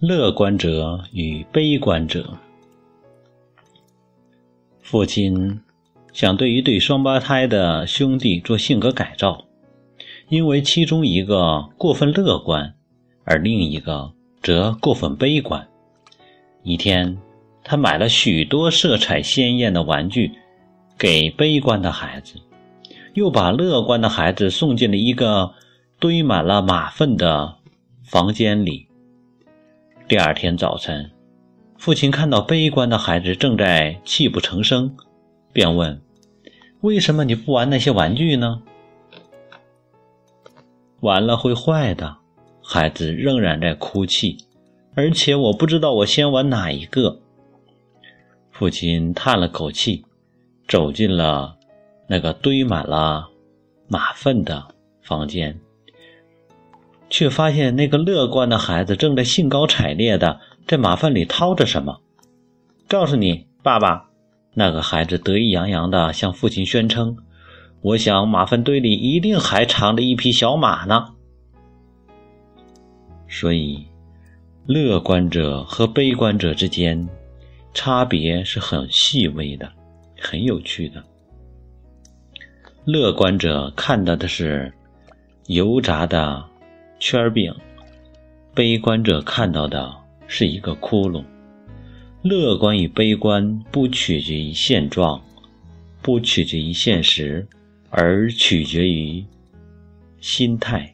乐观者与悲观者。父亲想对一对双胞胎的兄弟做性格改造，因为其中一个过分乐观，而另一个则过分悲观。一天，他买了许多色彩鲜艳的玩具给悲观的孩子，又把乐观的孩子送进了一个堆满了马粪的房间里。第二天早晨，父亲看到悲观的孩子正在泣不成声，便问：“为什么你不玩那些玩具呢？”“玩了会坏的。”孩子仍然在哭泣，而且我不知道我先玩哪一个。父亲叹了口气，走进了那个堆满了马粪的房间。却发现那个乐观的孩子正在兴高采烈的在马粪里掏着什么。告诉你，爸爸，那个孩子得意洋洋的向父亲宣称：“我想马粪堆里一定还藏着一匹小马呢。”所以，乐观者和悲观者之间差别是很细微的，很有趣的。乐观者看到的是油炸的。圈饼，悲观者看到的是一个窟窿。乐观与悲观不取决于现状，不取决于现实，而取决于心态。